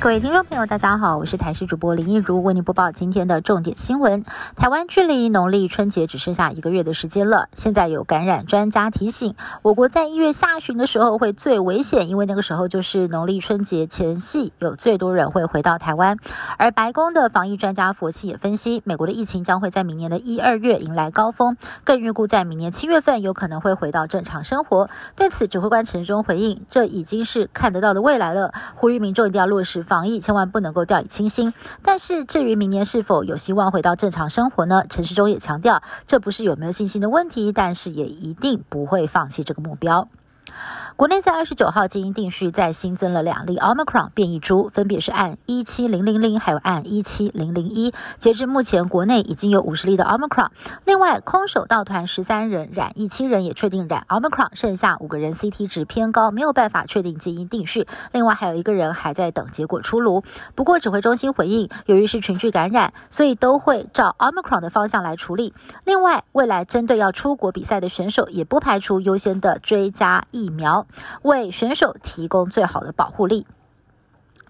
各位听众朋友，大家好，我是台视主播林一如，为您播报今天的重点新闻。台湾距离农历春节只剩下一个月的时间了，现在有感染专家提醒，我国在一月下旬的时候会最危险，因为那个时候就是农历春节前夕，有最多人会回到台湾。而白宫的防疫专家佛奇也分析，美国的疫情将会在明年的一二月迎来高峰，更预估在明年七月份有可能会回到正常生活。对此，指挥官陈忠回应，这已经是看得到的未来了，呼吁民众一定要落实防。疫千万不能够掉以轻心，但是至于明年是否有希望回到正常生活呢？陈时中也强调，这不是有没有信心的问题，但是也一定不会放弃这个目标。国内在二十九号基因定序再新增了两例 Omicron 变异株，分别是按一七零零零还有按一七零零一。截至目前，国内已经有五十例的 Omicron。另外，空手道团十三人染疫，七人也确定染 Omicron，剩下五个人 CT 值偏高，没有办法确定基因定序。另外还有一个人还在等结果出炉。不过指挥中心回应，由于是群聚感染，所以都会照 Omicron 的方向来处理。另外，未来针对要出国比赛的选手，也不排除优先的追加疫苗。为选手提供最好的保护力。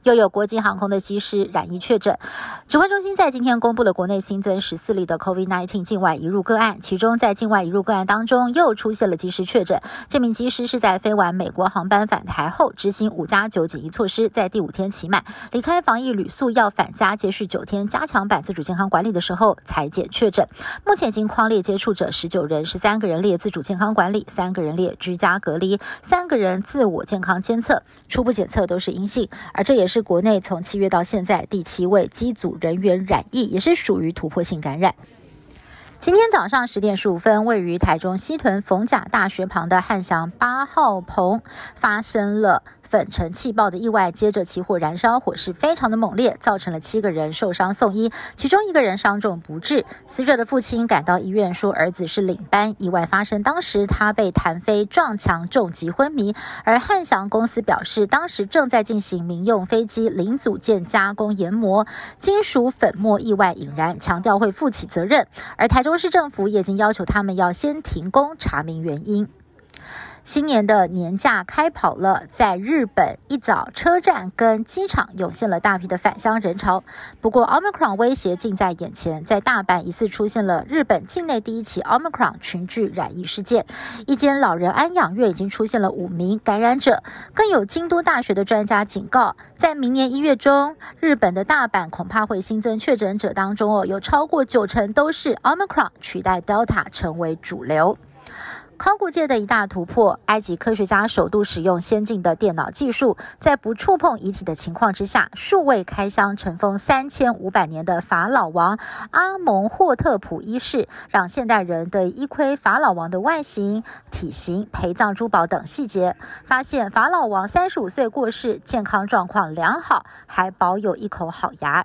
又有国际航空的机师染疫确诊，指挥中心在今天公布了国内新增十四例的 COVID-19 境外移入个案，其中在境外移入个案当中又出现了机师确诊。这名机师是在飞完美国航班返台后，执行五加九检疫措施，在第五天期满离开防疫旅宿要返家接续九天加强版自主健康管理的时候裁检确诊。目前已经框列接触者十九人，十三个人列自主健康管理，三个人列居家隔离，三个人自我健康监测，初步检测都是阴性，而这也是国内从七月到现在第七位机组人员染疫，也是属于突破性感染。今天早上十点十五分，位于台中西屯逢甲大学旁的汉翔八号棚发生了粉尘气爆的意外，接着起火燃烧，火势非常的猛烈，造成了七个人受伤送医，其中一个人伤重不治。死者的父亲赶到医院说，儿子是领班，意外发生当时他被弹飞撞墙重击昏迷。而汉翔公司表示，当时正在进行民用飞机零组件加工研磨，金属粉末意外引燃，强调会负起责任。而台中。市政府也已经要求他们要先停工查明原因。新年的年假开跑了，在日本一早车站跟机场涌现了大批的返乡人潮。不过，Omicron 威胁近在眼前，在大阪疑似出现了日本境内第一起 Omicron 群聚染疫事件，一间老人安养院已经出现了五名感染者。更有京都大学的专家警告，在明年一月中，日本的大阪恐怕会新增确诊者当中哦，有超过九成都是 Omicron 取代 Delta 成为主流。考古界的一大突破，埃及科学家首度使用先进的电脑技术，在不触碰遗体的情况之下，数位开箱尘封三千五百年的法老王阿蒙霍特普一世，让现代人得以一窥法老王的外形、体型、陪葬珠宝等细节，发现法老王三十五岁过世，健康状况良好，还保有一口好牙。